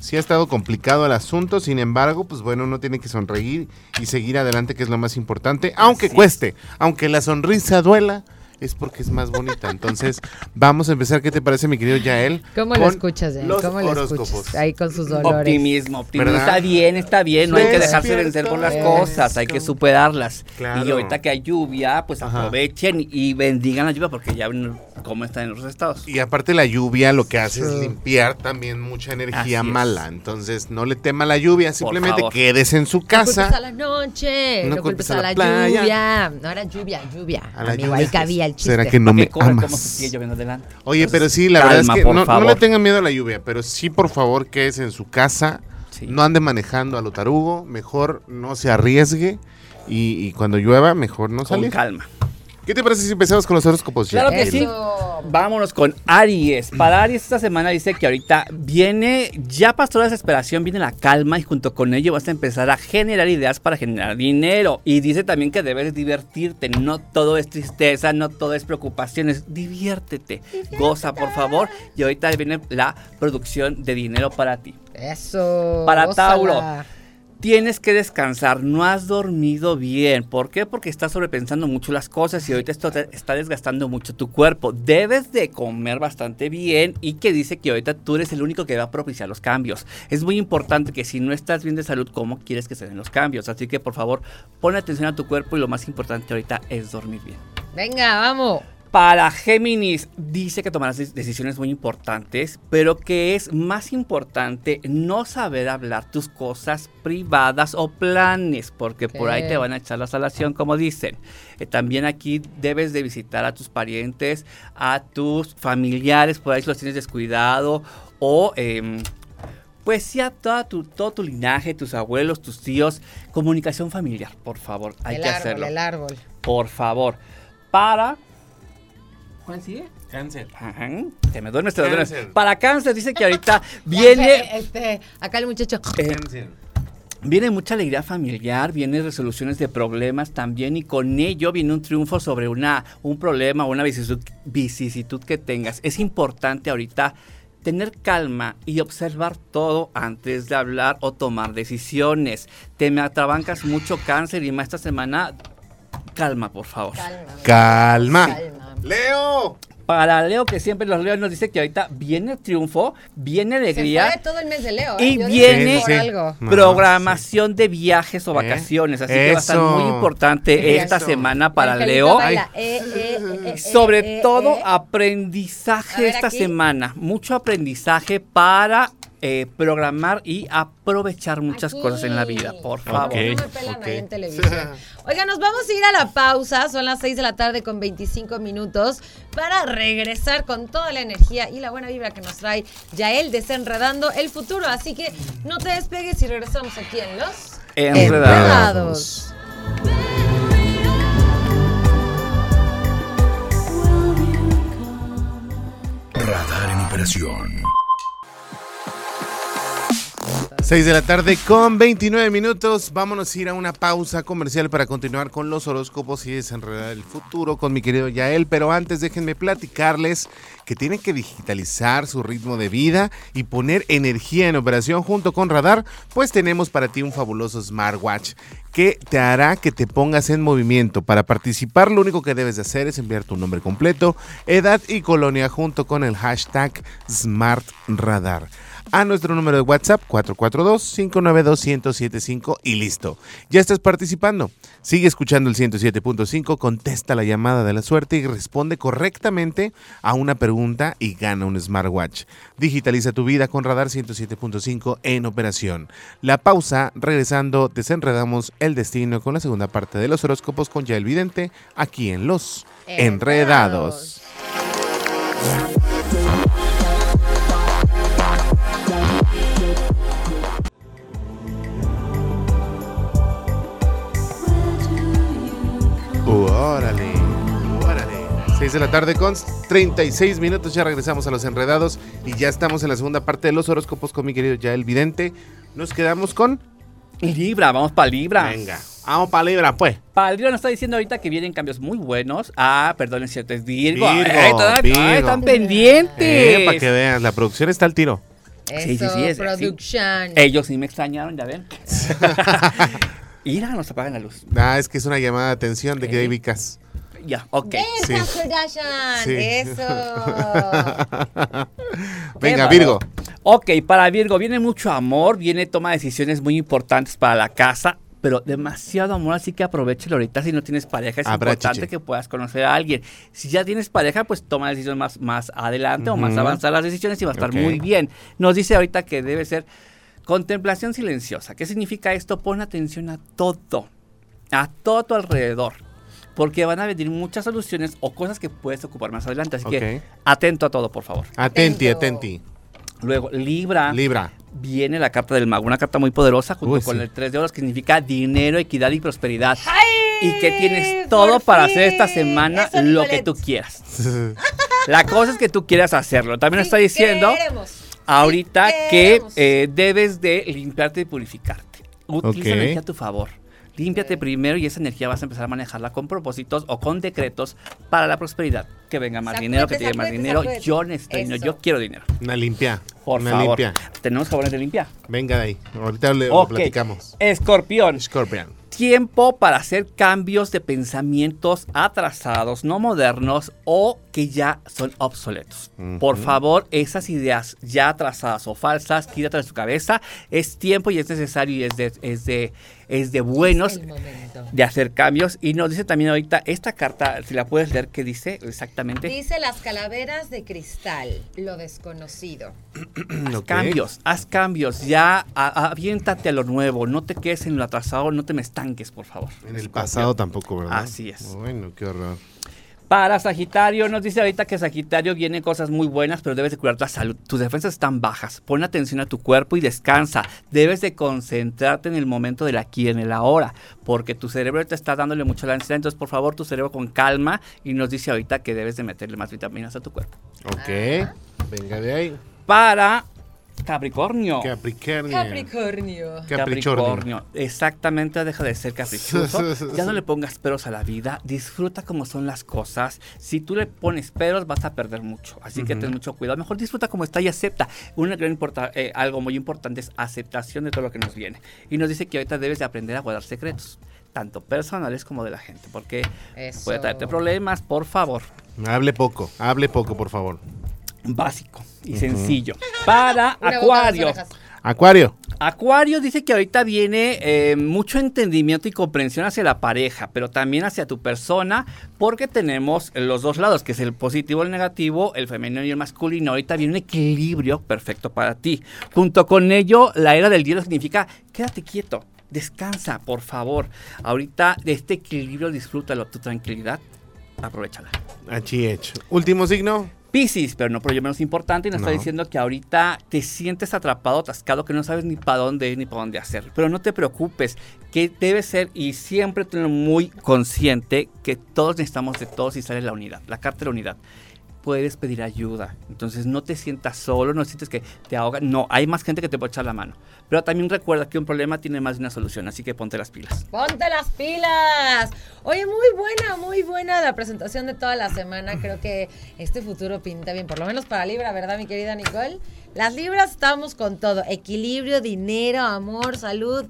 sí ha estado complicado el asunto. Sin embargo, pues bueno, uno tiene que sonreír y seguir adelante, que es lo más importante, aunque Así es. cueste, aunque la sonrisa duela. Es porque es más bonita. Entonces, vamos a empezar. ¿Qué te parece, mi querido Yael? ¿Cómo lo Con escuchas, Yael? los ¿Cómo lo horóscopos. escuchas? Ahí con sus dolores. Optimismo, optimismo. ¿Verdad? Está bien, está bien. No hay que dejarse vencer por las cosas, hay que superarlas. Claro. Y ahorita que hay lluvia, pues Ajá. aprovechen y bendigan la lluvia porque ya ven cómo está en otros estados. Y aparte la lluvia lo que hace es limpiar también mucha energía Así es. mala. Entonces no le tema la lluvia, simplemente quédese en su No culpes a casa. la noche, No no, culpes culpes a a la playa. lluvia. No era lluvia, lluvia. A la Amigo, lluvia. ahí cabía el chiste. ¿Será que no me que como si lloviendo. Oye, pero sí, la verdad es que no, le tengan miedo a la lluvia, pero sí, por favor, quédese en su casa. Sí. No ande manejando a lo tarugo. Mejor no se arriesgue. Y, y cuando llueva, mejor no Con salir. calma. ¿Qué te parece si empezamos con los horóscopos? ya? Claro que sí. Vámonos con Aries. Para Aries esta semana dice que ahorita viene, ya pasó la desesperación, viene la calma y junto con ello vas a empezar a generar ideas para generar dinero. Y dice también que debes divertirte, no todo es tristeza, no todo es preocupaciones, diviértete, goza por favor. Y ahorita viene la producción de dinero para ti. Eso. Para gózala. Tauro. Tienes que descansar, no has dormido bien. ¿Por qué? Porque estás sobrepensando mucho las cosas y ahorita esto te está desgastando mucho tu cuerpo. Debes de comer bastante bien y que dice que ahorita tú eres el único que va a propiciar los cambios. Es muy importante que si no estás bien de salud, ¿cómo quieres que se den los cambios? Así que por favor, pon atención a tu cuerpo y lo más importante ahorita es dormir bien. Venga, vamos. Para Géminis, dice que tomarás decisiones muy importantes, pero que es más importante no saber hablar tus cosas privadas o planes, porque por ahí te van a echar la salación, como dicen. Eh, también aquí debes de visitar a tus parientes, a tus familiares, por ahí si los tienes descuidado, o... em, pues sí, a toda tu, todo tu linaje, tus abuelos, tus tíos, comunicación familiar, por favor, hay el que árbol, hacerlo. el árbol. Por favor. Para. ¿Cuál sigue? Cáncer. Ajá. Te me duermes, te me duermes. Cáncer. Para cáncer dice que ahorita viene, Este, acá el muchacho. eh, Cáncer. viene mucha alegría familiar, viene resoluciones de problemas también y con ello viene un triunfo sobre una, un problema o una vicisitud, vicisitud que tengas. Es importante ahorita tener calma y observar todo antes de hablar o tomar decisiones. Te me atrabancas mucho cáncer y más esta semana, calma por favor. Calma. Calma. Calma. Leo. Para Leo, que siempre los Leos nos dice que ahorita viene el triunfo, viene Se alegría, fue todo el mes de Leo. Y ¿eh? Yo viene- Sí, sí. algo. Programación de viajes o ¿Eh? vacaciones. Así que va a estar muy importante esta Eso. semana para Leo. Eh, Sobre todo aprendizaje ver, esta aquí. semana. Mucho aprendizaje para eh, programar y aprovechar muchas Aquí. cosas en la vida, por favor. Ok, No me pelan ok. ahí en televisión. Oiga, nos vamos a ir a la pausa. Son las 6 de la tarde con 25 minutos para regresar con toda la energía y la buena vibra que nos trae Yael desenredando el futuro. Así que no te despegues y regresamos aquí en Los Enredados. Enredados. Radar en operación. 6 de la tarde con 29 minutos. Vámonos a ir a una pausa comercial para continuar con los horóscopos y desenredar el futuro con mi querido Yael. Pero antes déjenme platicarles que tienen que digitalizar su ritmo de vida y poner energía en operación junto con Radar, pues tenemos para ti un fabuloso smartwatch que te hará que te pongas en movimiento. Para participar lo único que debes de hacer es enviar tu nombre completo, edad y colonia junto con el hashtag SmartRadar a nuestro número de WhatsApp 442-592-1075 y listo. Ya estás participando. Sigue escuchando el 107.5, contesta la llamada de la suerte y responde correctamente a una pregunta y gana un smartwatch. Digitaliza tu vida con Radar 107.5 en operación. La pausa, regresando, desenredamos el destino con la segunda parte de los horóscopos con Yael Vidente aquí en Los Enredados. Órale, órale. 6 de la tarde con 36 minutos. Ya regresamos a los enredados y ya estamos en la segunda parte de los horóscopos con mi querido Yael Vidente. Nos quedamos con. Libra, vamos para Libra. Venga, vamos para Libra, pues. Para Libra nos está diciendo ahorita que vienen cambios muy buenos. Ah, perdón, es cierto, es Virgo. Virgo, Ay, todavía- ay, Virgo. están pendientes. Eh, para que veas, la producción está al tiro. Eso, Sí, sí, sí, es- production. Ellos sí me extrañaron, ya ven. Mira, nos apagan la luz. Ah, es que es una llamada de atención de que hay vicas. Ya, ok. ¡Esa Sí. Kardashian! Sí. ¡Eso! Venga, Qué Virgo. Ok, para Virgo viene mucho amor, viene toma de decisiones muy importantes para la casa, pero demasiado amor, así que aprovechalo ahorita si no tienes pareja. Es Habrá importante chiche. que puedas conocer a alguien. Si ya tienes pareja, pues toma decisiones más, más adelante o más avanzadas las decisiones y va a estar muy bien. Nos dice ahorita que debe ser contemplación silenciosa. ¿Qué significa esto? Pon atención a todo, a todo a tu alrededor. Porque van a venir muchas soluciones o cosas que puedes ocupar más adelante. Así que atento a todo, por favor. Atenti, atenti. Luego, Libra Libra. viene la carta del mago, una carta muy poderosa junto Uy, con sí. el 3 de oros que significa dinero, equidad y prosperidad. y que tienes ¡Por todo para hacer esta semana Eso, lo que tú quieras. La cosa es que tú quieras hacerlo. También está diciendo Queremos. Ahorita que eh, debes de limpiarte y purificarte. Utiliza Ok. energía a tu favor. Límpiate primero y esa energía vas a empezar a manejarla con propósitos o con decretos para la prosperidad. Que venga más Sacúdete, dinero, que te llegue más dinero. sacúdete. Yo necesito yo quiero dinero. Una limpia. Por Una favor. limpia. Tenemos jabones de limpia. Venga de ahí. Ahorita le platicamos. Escorpión. Scorpion. Tiempo para hacer cambios de pensamientos atrasados, no modernos o que ya son obsoletos. Por favor, esas ideas ya atrasadas o falsas, quítate de su cabeza. Es tiempo y es necesario y es de, es de, es de buenos Es de hacer cambios. Y nos dice también ahorita esta carta, si la puedes leer, ¿qué dice exactamente? Dice las calaveras de cristal, lo desconocido. Ok. Cambios, haz cambios, ya a- aviéntate a lo nuevo, no te quedes en lo atrasado, no te me estanques, por favor. En el pasado tampoco, ¿verdad? Así es. Bueno, qué horror. Para Sagitario, nos dice ahorita que Sagitario viene cosas muy buenas, pero debes de cuidar la salud. Tus defensas están bajas. Pon atención a tu cuerpo y descansa. Debes de concentrarte en el momento del aquí y en el ahora, porque tu cerebro te está dándole mucho la ansiedad. Entonces, por favor, tu cerebro con calma y nos dice ahorita que debes de meterle más vitaminas a tu cuerpo. Ok. Venga de ahí. Para Capricornio. Capricornio. Capricornio. Capricornio. Exactamente, deja de ser caprichoso. Ya no le pongas peros a la vida. Disfruta como son las cosas. Si tú le pones peros, vas a perder mucho. Así que ten mucho cuidado. Mejor disfruta como está y acepta. Una gran importa- eh, algo muy importante es aceptación de todo lo que nos viene. Y nos dice que ahorita debes de aprender a guardar secretos, tanto personales como de la gente, porque Eso. puede traerte problemas. Por favor, Hable poco, hable poco, por favor. Básico y sencillo. Para Una Acuario. Acuario. Acuario dice que ahorita viene eh, mucho entendimiento y comprensión hacia la pareja, pero también hacia tu persona, porque tenemos los dos lados, que es el positivo, el negativo, el femenino y el masculino. Ahorita viene un equilibrio perfecto para ti. Junto con ello, la era del hielo significa quédate quieto, descansa, por favor. Ahorita de este equilibrio disfrútalo, tu tranquilidad, aprovechala. Aquí hecho. Último signo. Piscis, pero no por ello menos importante, y nos está diciendo que ahorita te sientes atrapado, atascado, que no sabes ni para dónde ir ni para dónde hacer. Pero no te preocupes, que debe ser y siempre tener muy consciente que todos necesitamos de todos y sale la unidad, la carta de la unidad. Puedes pedir ayuda, entonces no te sientas solo, no sientes que te ahoga. No, hay más gente que te puede echar la mano. Pero también recuerda que un problema tiene más de una solución, así que ponte las pilas. Ponte las pilas. Oye, muy buena, muy buena la presentación de toda la semana. Creo que este futuro pinta bien, por lo menos para Libra, ¿verdad, mi querida Nicole? Las Libras estamos con todo. Equilibrio, dinero, amor, salud.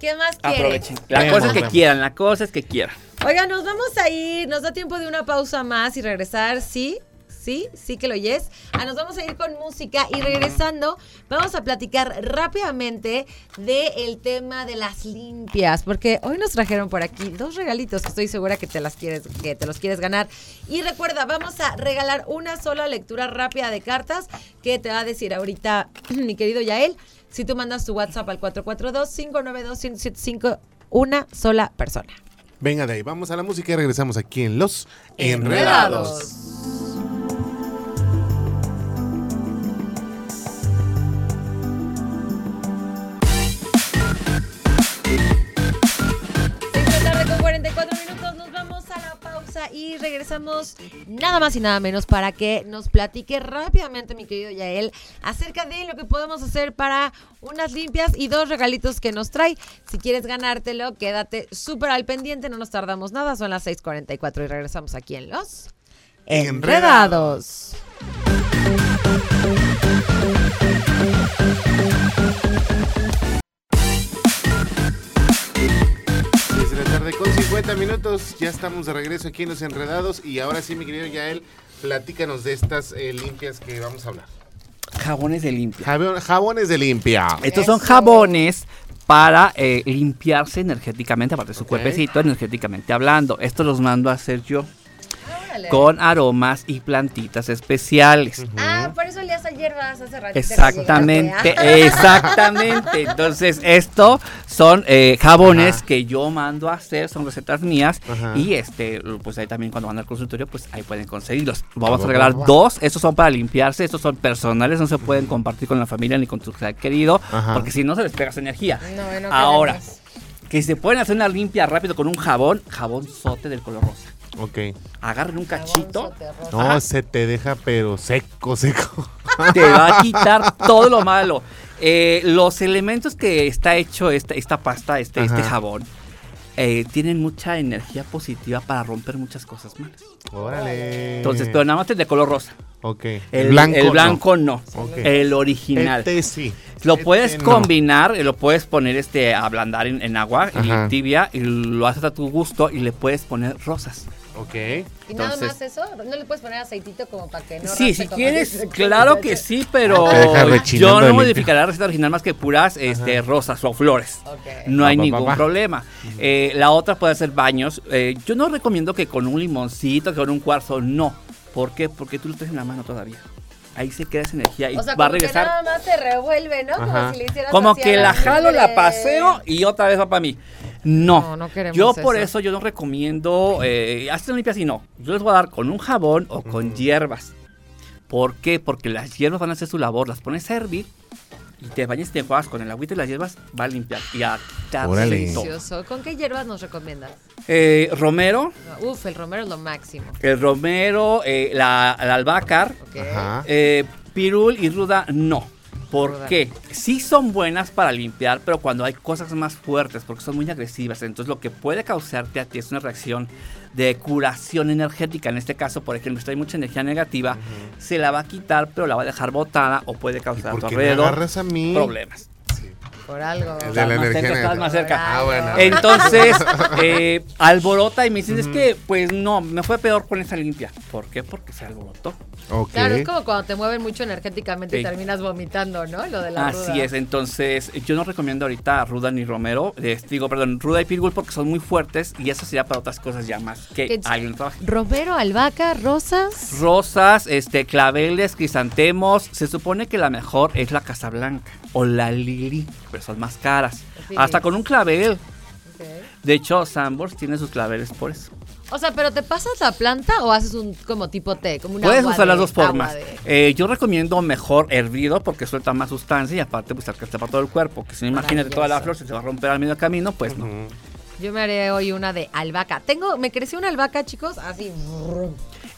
¿Qué más quieres? Aprovechen. La Vemos, cosa es que vemos. quieran, la cosa es que quieran. Oiga, nos vamos a ir. Nos da tiempo de una pausa más y regresar, ¿sí? Sí, sí que lo oyes. Ah, nos vamos a ir con música y regresando vamos a platicar rápidamente del tema de las limpias, porque hoy nos trajeron por aquí dos regalitos que estoy segura que te las quieres, que te los quieres ganar. Y recuerda, vamos a regalar una sola lectura rápida de cartas que te va a decir ahorita mi querido Yael. Si tú mandas tu WhatsApp al 442-592-1075, una sola persona. Venga de ahí. Vamos a la música y regresamos aquí en Los Enredados. Enredados. Y regresamos nada más y nada menos para que nos platique rápidamente mi querido Yael acerca de lo que podemos hacer para unas limpias y dos regalitos que nos trae. Si quieres ganártelo, quédate súper al pendiente, no nos tardamos nada, son las 6.44 y regresamos aquí en Los Enredados. Desde tarde con 50 minutos. Ya estamos de regreso aquí en Los Enredados. Y ahora sí, mi querido Yael, platícanos de estas eh, limpias que vamos a hablar. Jabones de limpia. Jabón- jabones de limpia. Estos son Eso. jabones para eh, limpiarse energéticamente, aparte de su cuerpecito, energéticamente hablando. Estos los mando a hacer yo con aromas y plantitas especiales. Ah, por eso le hace hierbas hace ratito. Exactamente, llegaste, exactamente. Entonces, esto son eh, jabones Ajá. que yo mando a hacer, son recetas mías. Ajá. Y este, pues ahí también cuando van al consultorio, pues ahí pueden conseguirlos. Vamos Va, a regalar dos. Estos son para limpiarse, estos son personales, no se pueden compartir con la familia ni con tu ser querido, Ajá. porque si no se les pega su energía. No, no Ahora, que se pueden hacer una limpia rápido con un jabón, jabón sote del color rosa. Ok. Agarren un cachito. No, se te deja, pero seco, seco. te va a quitar todo lo malo. Eh, los elementos que está hecho esta, esta pasta, este, este jabón, eh, tienen mucha energía positiva para romper muchas cosas malas. Órale. Entonces, pero nada más es de color rosa. Ok. El blanco. el blanco no. El original. Este sí. Lo Este puedes no. combinar, eh, lo puedes poner este a ablandar en, en agua y tibia y lo haces a tu gusto y le puedes poner rosas. Ok. ¿Y nada más eso? ¿No le puedes poner aceitito como para que no sí, si quieres, claro la que sí, pero yo no modificaré la receta original más que puras este, rosas o flores. Ok. No hay Va, va, va, ningún va. problema. Eh, la otra puede ser baños. Eh, yo no recomiendo que con un limoncito, que con un cuarzo, no. ¿Por qué? Porque tú lo traes en la mano todavía. Ahí se queda esa energía y O sea, va a como que regresar. nada más se revuelve, ¿no? Ajá. Como si le hicieras Como que la jalo, la paseo y otra vez va para mí. No, No, no queremos yo por eso. eso yo no recomiendo eh, hacer limpias así, no. Yo les voy a dar con un jabón o con hierbas. ¿Por qué? Porque las hierbas van a hacer su labor, las pones a hervir y te bañas y te juegas con el agüita y las hierbas, va a limpiar y a todo. Delicioso. ¿Con qué hierbas nos recomiendas? Eh, romero, Uf, el romero es lo máximo. el romero, eh, la, la. Ajá. eh, pirul y ruda, no. ¿Por qué? Sí son buenas para limpiar, pero cuando hay cosas más fuertes, porque son muy agresivas, entonces lo que puede causarte a ti es una reacción de curación energética. En este caso, por ejemplo, si hay mucha energía negativa, se la va a quitar, pero la va a dejar botada o puede ¿Y causar a tu por qué me alrededor agarras a mí? problemas. Por algo. De la energía cerca, estás negativa. más cerca. Ah, bueno. Entonces, eh, alborota y me dicen, es que, pues no, me fue peor con esa limpia. ¿Por qué? Porque se alborotó. Ok. Claro, es como cuando te mueven mucho energéticamente y terminas vomitando, ¿no? Lo de la Así ruda. es, entonces yo no recomiendo ahorita Ruda ni Romero, eh, digo, perdón, Ruda y Pitbull porque son muy fuertes y eso sería para otras cosas ya más que ¿Qué- alguien trabaje. Romero, albahaca, rosas. Rosas, este, claveles, crisantemos, se supone que la mejor es la Casablanca o la Lili, pero son más caras. Sí. Hasta con un clavel. De hecho, Sambors tiene sus claveles por eso. O sea, pero ¿te pasas la planta o haces un como tipo té? Como una Puedes agua usar de- las dos formas. de- Eh, yo recomiendo mejor hervido porque suelta más sustancia y aparte pues alcanza para todo el cuerpo. Que si no imagínate toda la flor Maravilloso. se te va a romper al medio camino, pues no. Yo me haré hoy una de albahaca. Tengo, me creció una albahaca, chicos, así.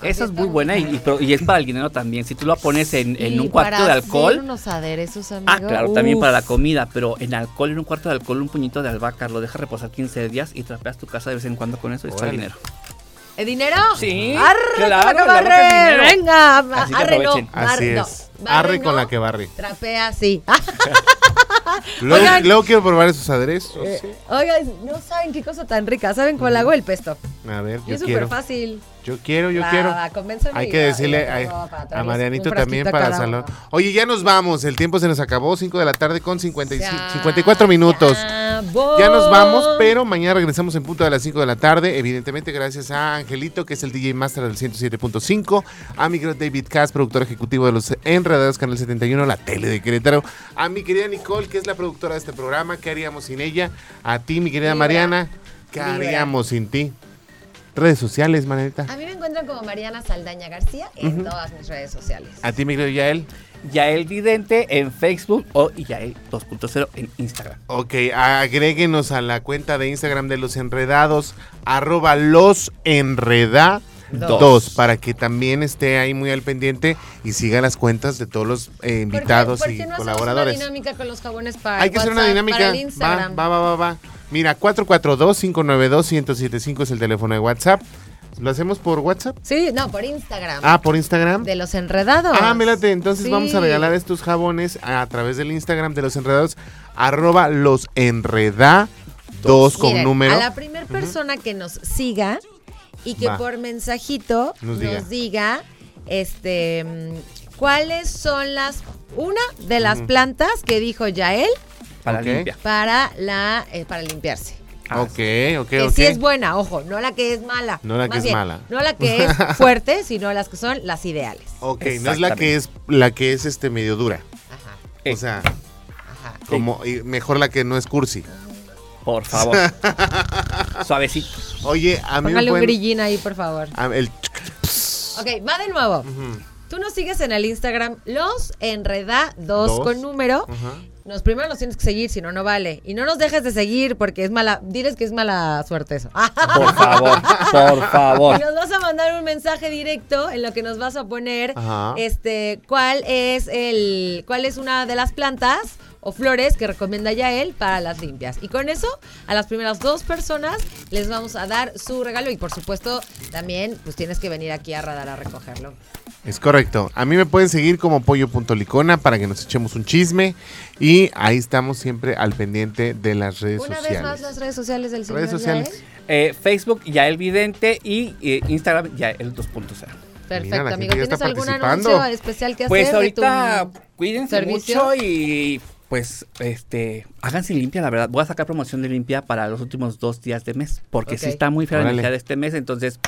Esa es muy buena y, y es para el dinero también. Si tú la pones en, en un cuarto para de hacer alcohol. unos aderezos, amigo. Ah, claro, también para la comida, pero en alcohol, en un cuarto de alcohol, un puñito de albahaca, lo dejas reposar 15 días y trapeas tu casa de vez en cuando con eso y está el dinero. ¿El dinero? Sí, ¡Arre claro, con la que barre! dinero. ¡Venga! Así que arre no, Así no, es. barre Arre con la que barre. Trapea sí. Luego, Oigan. luego quiero probar esos aderezos. Eh, sí. Oigan, no saben qué cosa tan rica. ¿Saben cuál hago? El pesto. A ver, yo es súper fácil. Yo quiero, yo Va, quiero. va, Hay que decirle a, Marianito también para el salón. Oye, ya nos vamos. El tiempo se nos acabó. 5 de la tarde con 55, Ya, 54 minutos. ya Ya nos vamos, pero mañana regresamos en punto de las 5 de la tarde. Evidentemente, gracias a Angelito, que es el DJ Master del 107.5. A mi querido David Cass, productor ejecutivo de los Enredados Canal 71, la tele de Querétaro. A mi querida Nicole, que es la productora de este programa. ¿Qué haríamos sin ella? A ti, mi querida. Mariana. ¿Qué haríamos sin ti? Redes sociales, Marianita. A mí me encuentran como Mariana Saldaña García en todas mis redes sociales. A ti, mi querido Yael. Yael Vidente en Facebook o Yael 2.0 en Instagram. Ok, agréguenos a la cuenta de Instagram de los enredados, arroba los enreda. Dos. Dos, para que también esté ahí muy al pendiente y siga las cuentas de todos los eh, invitados ¿Por qué- y por qué no hacemos colaboradores. una dinámica con los jabones para Hay que hacer una dinámica. Para el Va, Instagram. va, va, va, va. Mira, 442-592-1075 es el teléfono de WhatsApp. ¿Lo hacemos por WhatsApp? Sí, no, por Instagram. Ah, por Instagram. De los enredados. Ah, mírate, entonces Sí. vamos a regalar estos jabones a, través del Instagram de los enredados, arroba los enreda dos con Miren, número. A la primera persona que nos siga y que Va. por mensajito Nos nos diga. diga, este, mm, cuáles son las, una de las plantas que dijo Yael Para Ok. limpia. para, la, eh, para limpiarse. Ah, Ok, ok, Que ok. sí es buena, ojo, no la que es mala. No la que Más es bien, mala. No la que es fuerte, sino las que son las ideales. Ok, no es la que es la que es este medio dura. Ajá, Eh. O sea, ajá. como y mejor la que no es cursi. Por favor. Suavecito. Oye, a mí me Póngale un grillín ahí, por favor. a- el Ok, va de nuevo. Ujú. Tú nos sigues en el Instagram Los Enreda Dos. 2 con número. Ajá. Nos primero nos tienes que seguir, si no, no vale. Y no nos dejes de seguir porque es mala. Diles que es mala suerte eso. Por favor. Por favor. Y nos vas a mandar un mensaje directo en lo que nos vas a poner Ajá. este cuál es el cuál es una de las plantas o flores que recomienda Yael para las limpias. Y con eso, a las primeras dos personas les vamos a dar su regalo y por supuesto también pues tienes que venir aquí a Radar a recogerlo. Es correcto. A mí me pueden seguir como pollo.licona para que nos echemos un chisme. Y ahí estamos siempre al pendiente de las redes Una sociales. vez más las redes sociales del señor Redes sociales. Yael. Eh, Facebook, ya el vidente y eh, Instagram, ya el 2.0. Perfecto, amigo. ya ¿Tienes algún anuncio especial que hacer? Pues de ahorita tu- cuídense servicio? mucho y pues este háganse limpia, la verdad. Voy a sacar promoción de limpia para los últimos dos días de mes, porque Ok. sí está muy fea la de este mes, entonces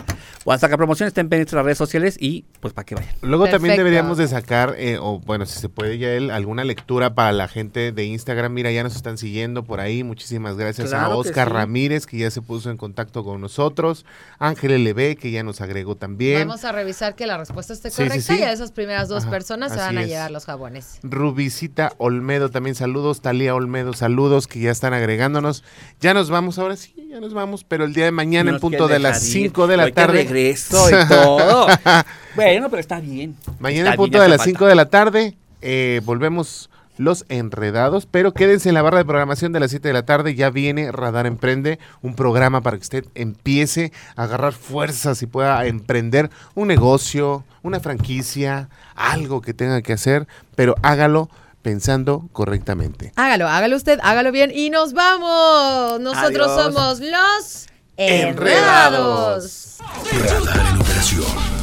voy a sacar promoción, estén pendientes de las redes sociales y pues para que vayan. Luego también deberíamos de sacar, eh, o bueno, si se puede ya él, alguna lectura para la gente de Instagram. Mira, ya nos están siguiendo por ahí. Muchísimas gracias a Claro Oscar sí. Ramírez, que ya se puso en contacto con nosotros. Ángel LB, que ya nos agregó también. Vamos a revisar que la respuesta esté Sí, sí, correcta sí. y a esas primeras dos Ajá, personas se van a es. llevar los jabones. Rubicita Olmedo, también saludos. Talía Olmedo, saludos, que ya están agregándonos. Ya nos vamos, ahora sí, ya nos vamos, pero el día de mañana en punto de las dejar ir. 5 de la Hoy tarde. regreso y todo. bueno, pero está bien. Mañana Está en punto de las hace 5 de la tarde eh, volvemos los enredados, pero quédense en la barra de programación de las 7 de la tarde, ya viene Radar Emprende, un programa para que usted empiece a agarrar fuerzas y pueda emprender un negocio, una franquicia, algo que tenga que hacer, pero hágalo pensando correctamente. Hágalo, hágalo usted, hágalo bien y nos vamos. Nosotros Adiós. somos los Enredados. enredados. Radar en operación.